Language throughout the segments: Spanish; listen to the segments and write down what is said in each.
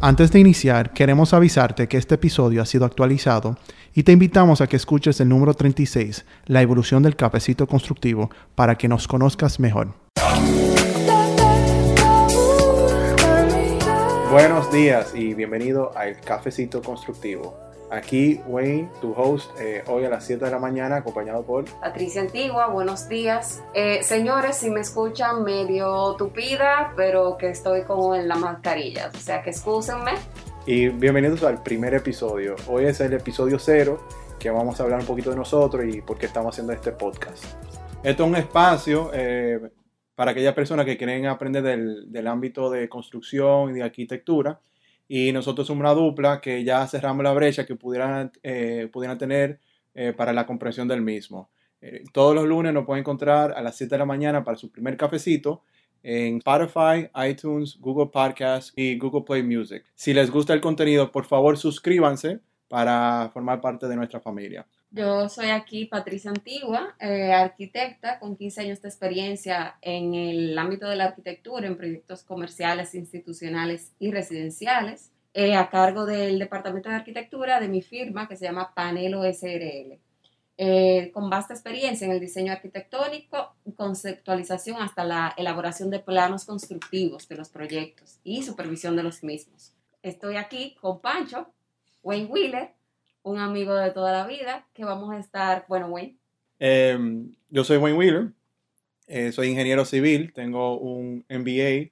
Antes de iniciar, queremos avisarte que este episodio ha sido actualizado y te invitamos a que escuches el número 36, La evolución del cafecito constructivo, para que nos conozcas mejor. Buenos días y bienvenido al Cafecito Constructivo. Aquí Wayne, tu host, eh, hoy a las 7 de la mañana, acompañado por Patricia Antigua. Buenos días. Eh, señores, si me escuchan medio tupida, pero que estoy como en la mascarilla, o sea que excúsenme. Y bienvenidos al primer episodio. Hoy es el episodio cero, que vamos a hablar un poquito de nosotros y por qué estamos haciendo este podcast. Esto es un espacio eh, para aquellas personas que quieren aprender del, del ámbito de construcción y de arquitectura y nosotros somos una dupla que ya cerramos la brecha que pudieran, eh, pudieran tener eh, para la comprensión del mismo. Eh, todos los lunes nos pueden encontrar a las 7 de la mañana para su primer cafecito en Spotify, iTunes, Google Podcasts y Google Play Music. Si les gusta el contenido, por favor suscríbanse para formar parte de nuestra familia. Yo soy aquí Patricia Antigua, arquitecta con 15 años de experiencia en el ámbito de la arquitectura, en proyectos comerciales, institucionales y residenciales, eh, a cargo del Departamento de Arquitectura de mi firma que se llama Panelo SRL. Eh, con vasta experiencia en el diseño arquitectónico, conceptualización hasta la elaboración de planos constructivos de los proyectos y supervisión de los mismos. Estoy aquí con Pancho, Wayne Wheeler, un amigo de toda la vida, que vamos a estar, bueno, Wayne. Em, yo soy Wayne Wheeler, eh, soy ingeniero civil, tengo un MBA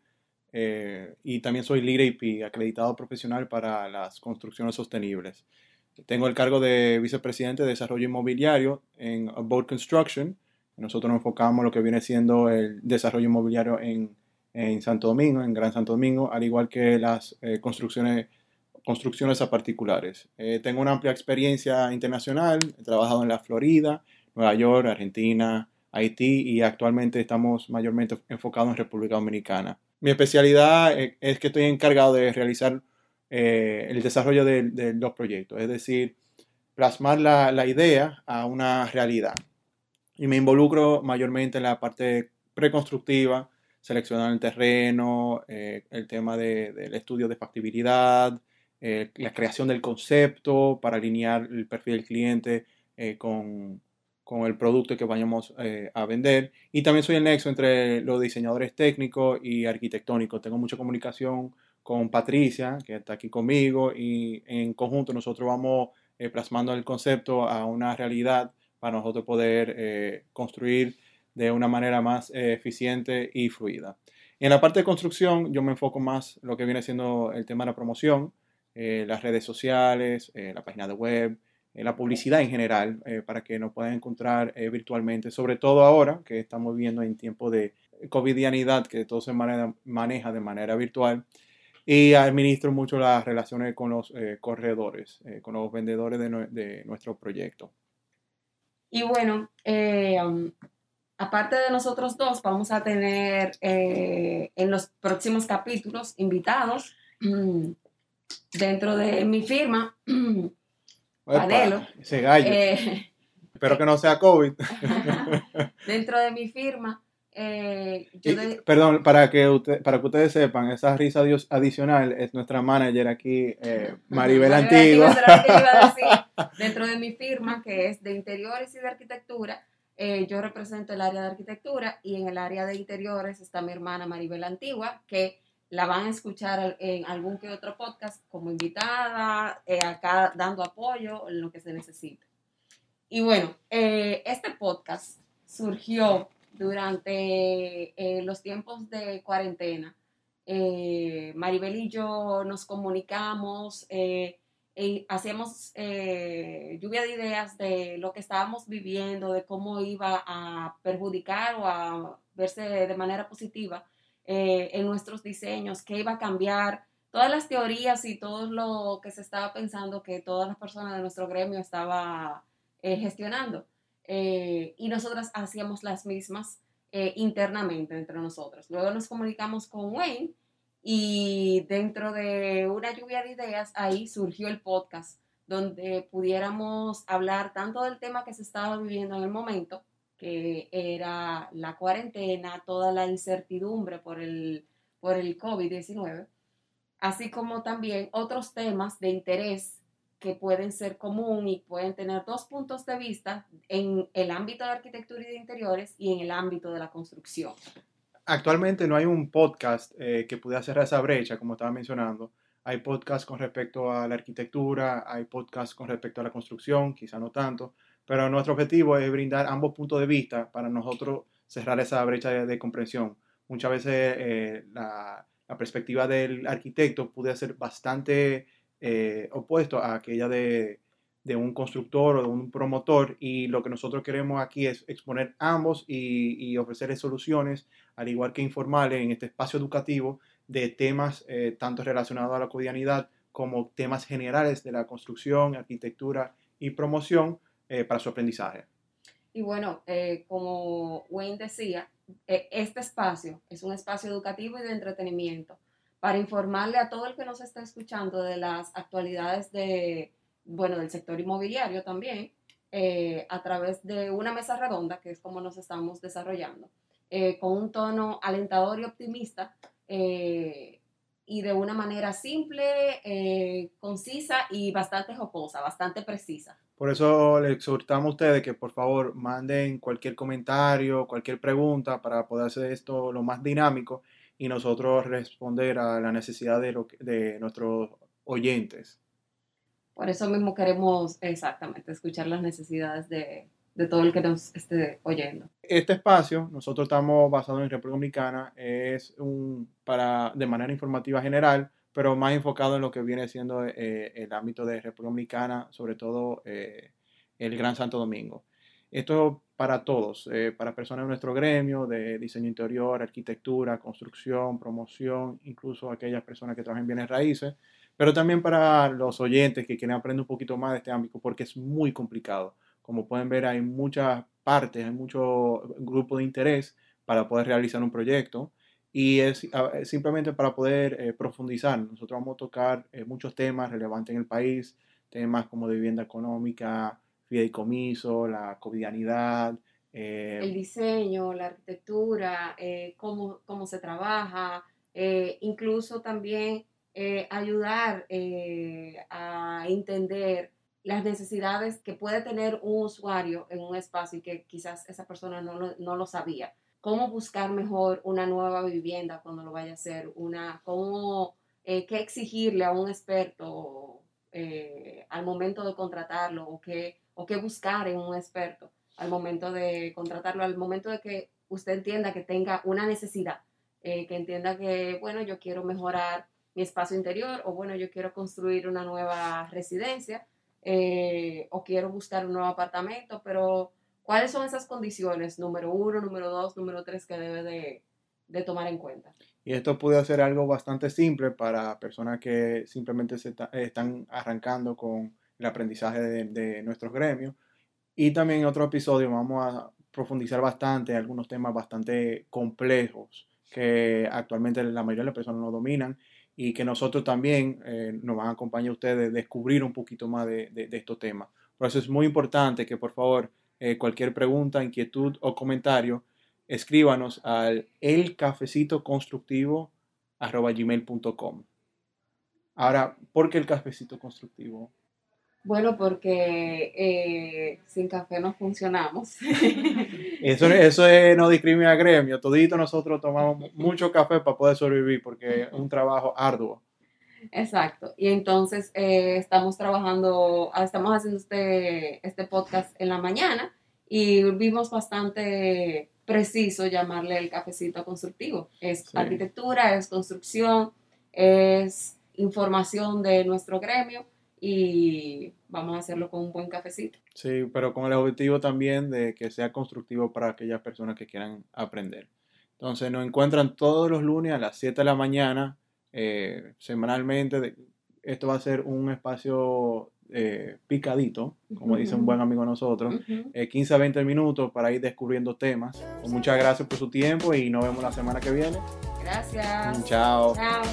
eh, y también soy Lead AP, acreditado profesional para las construcciones sostenibles. Tengo el cargo de vicepresidente de desarrollo inmobiliario en Boat Construction. Nosotros nos enfocamos en lo que viene siendo el desarrollo inmobiliario en, en Santo Domingo, en Gran Santo Domingo, al igual que las eh, construcciones construcciones a particulares. Eh, tengo una amplia experiencia internacional, he trabajado en la Florida, Nueva York, Argentina, Haití y actualmente estamos mayormente enfocados en República Dominicana. Mi especialidad eh, es que estoy encargado de realizar eh, el desarrollo de, los proyectos, es decir, plasmar la, idea a una realidad. Y me involucro mayormente en la parte preconstructiva, seleccionar el terreno, el tema del estudio de factibilidad, eh, la creación del concepto para alinear el perfil del cliente eh, con, con, el producto que vayamos eh, a vender. Y también soy el nexo entre los diseñadores técnicos y arquitectónicos. Tengo mucha comunicación con Patricia, que está aquí conmigo, y en conjunto nosotros vamos plasmando el concepto a una realidad para nosotros poder construir de una manera más eficiente y fluida. En la parte de construcción yo me enfoco más lo que viene siendo el tema de la promoción, eh, las redes sociales, eh, la página de web, eh, la publicidad en general, para que nos puedan encontrar virtualmente, sobre todo ahora que estamos viviendo en tiempo de covidianidad, que todo se maneja de manera virtual. Y administro mucho las relaciones con los corredores, con los vendedores de, nuestro proyecto. Y bueno, um, aparte de nosotros dos, vamos a tener en los próximos capítulos invitados mm, dentro de mi firma, Panelo. Ese gallo. Eh, Espero que no sea COVID. dentro de mi firma. Eh, perdón, para que, usted, para que ustedes sepan, esa risa adicional es nuestra manager aquí, eh, Maribel Antigua. dentro de mi firma, que es de interiores y de arquitectura, yo represento el área de arquitectura y en el área de interiores está mi hermana Maribel Antigua, que la van a escuchar en algún que otro podcast como invitada, eh, acá dando apoyo en lo que se necesite. Y bueno, eh, este podcast surgió durante eh, los tiempos de cuarentena. Maribel y yo nos comunicamos, hacíamos lluvia de ideas de lo que estábamos viviendo, de cómo iba a perjudicar o a verse de manera positiva eh, en nuestros diseños, qué iba a cambiar, todas las teorías y todo lo que se estaba pensando que todas las personas de nuestro gremio estaba eh, gestionando. Eh, y nosotras hacíamos las mismas internamente entre nosotros. Luego nos comunicamos con Wayne y dentro de una lluvia de ideas ahí surgió el podcast donde pudiéramos hablar tanto del tema que se estaba viviendo en el momento, que era la cuarentena, toda la incertidumbre por el, por el COVID-19, así como también otros temas de interés que pueden ser común y pueden tener dos puntos de vista en el ámbito de arquitectura y de interiores y en el ámbito de la construcción. Actualmente no hay un podcast eh, que pudiera cerrar esa brecha, como estaba mencionando. Hay podcasts con respecto a la arquitectura, hay podcasts con respecto a la construcción, quizá no tanto, pero nuestro objetivo es brindar ambos puntos de vista para nosotros cerrar esa brecha de, comprensión. Muchas veces eh, la, perspectiva del arquitecto puede ser bastante eh, opuesto a aquella de, de, un constructor o de un promotor y lo que nosotros queremos aquí es exponer ambos y, y ofrecerles soluciones, al igual que informales en este espacio educativo de temas eh, tanto relacionados a la cotidianidad como temas generales de la construcción, arquitectura y promoción eh, para su aprendizaje. Y bueno, como Wayne decía, e, este espacio es un espacio educativo y de entretenimiento para informarle a todo el que nos está escuchando de las actualidades de, bueno, del sector inmobiliario también, eh, a través de una mesa redonda, que es como nos estamos desarrollando, eh, con un tono alentador y optimista, eh, y de una manera simple, concisa y bastante jocosa, bastante precisa. Por eso le exhortamos a ustedes que por favor manden cualquier comentario, cualquier pregunta para poder hacer esto lo más dinámico y nosotros responder a la necesidad de, de nuestros oyentes. Por eso mismo queremos exactamente escuchar las necesidades de, de todo el que nos esté oyendo. Este espacio, nosotros estamos basados en República Dominicana, es un para de manera informativa general, pero más enfocado en lo que viene siendo eh, el ámbito de República Dominicana, sobre todo eh, el Gran Santo Domingo. Esto para todos, eh, para personas de nuestro gremio de diseño interior, arquitectura, construcción, promoción, incluso aquellas personas que trabajan en bienes raíces, pero también para los oyentes que quieren aprender un poquito más de este ámbito porque es muy complicado. Como pueden ver, hay muchas partes, hay mucho grupo de interés para poder realizar un proyecto y es simplemente para poder eh, profundizar. Nosotros vamos a tocar eh, muchos temas relevantes en el país, temas como vivienda económica, fideicomiso, la cotidianidad. Eh, el diseño, la arquitectura, eh, cómo, cómo, se trabaja, incluso también ayudar a entender las necesidades que puede tener un usuario en un espacio y que quizás esa persona no lo, no lo sabía. Cómo buscar mejor una nueva vivienda cuando lo vaya a hacer, una, cómo, qué exigirle a un experto al momento de contratarlo o qué o qué buscar en un experto al momento de contratarlo, al momento de que usted entienda que tenga una necesidad, eh, que entienda que, bueno, yo quiero mejorar mi espacio interior o, bueno, yo quiero construir una nueva residencia eh, o quiero buscar un nuevo apartamento, pero ¿cuáles son esas condiciones? Número uno, número dos, número tres que debe de, de tomar en cuenta. Y esto puede ser algo bastante simple para personas que simplemente se están arrancando con el aprendizaje de, nuestros gremios. Y también en otro episodio vamos a profundizar bastante algunos temas bastante complejos que actualmente la mayoría de las personas no dominan y que nosotros también eh, nos van a acompañar a ustedes a descubrir un poquito más de, estos temas. Por eso es muy importante que por favor eh, cualquier pregunta, inquietud o comentario escríbanos al elcafecitoconstructivo.com. Ahora, ¿por qué el cafecito constructivo? Bueno, porque eh, sin café no funcionamos. eso, eso es, no discrimina a gremio. Todito nosotros tomamos mucho café para poder sobrevivir porque es un trabajo arduo. Exacto. Y entonces eh, estamos trabajando, ah, estamos haciendo este, este podcast en la mañana y vimos bastante preciso llamarle el cafecito constructivo. Es arquitectura, es construcción, es información de nuestro gremio y vamos a hacerlo con un buen cafecito. Sí, pero con el objetivo también de que sea constructivo para aquellas personas que quieran aprender. Entonces nos encuentran todos los lunes a las 7 de la mañana, eh, semanalmente. Esto va a ser un espacio eh, picadito, como dice un buen amigo de nosotros, 15 eh, a 20 minutos para ir descubriendo temas. Pues muchas gracias por su tiempo y nos vemos la semana que viene. Gracias. Chao. Chao.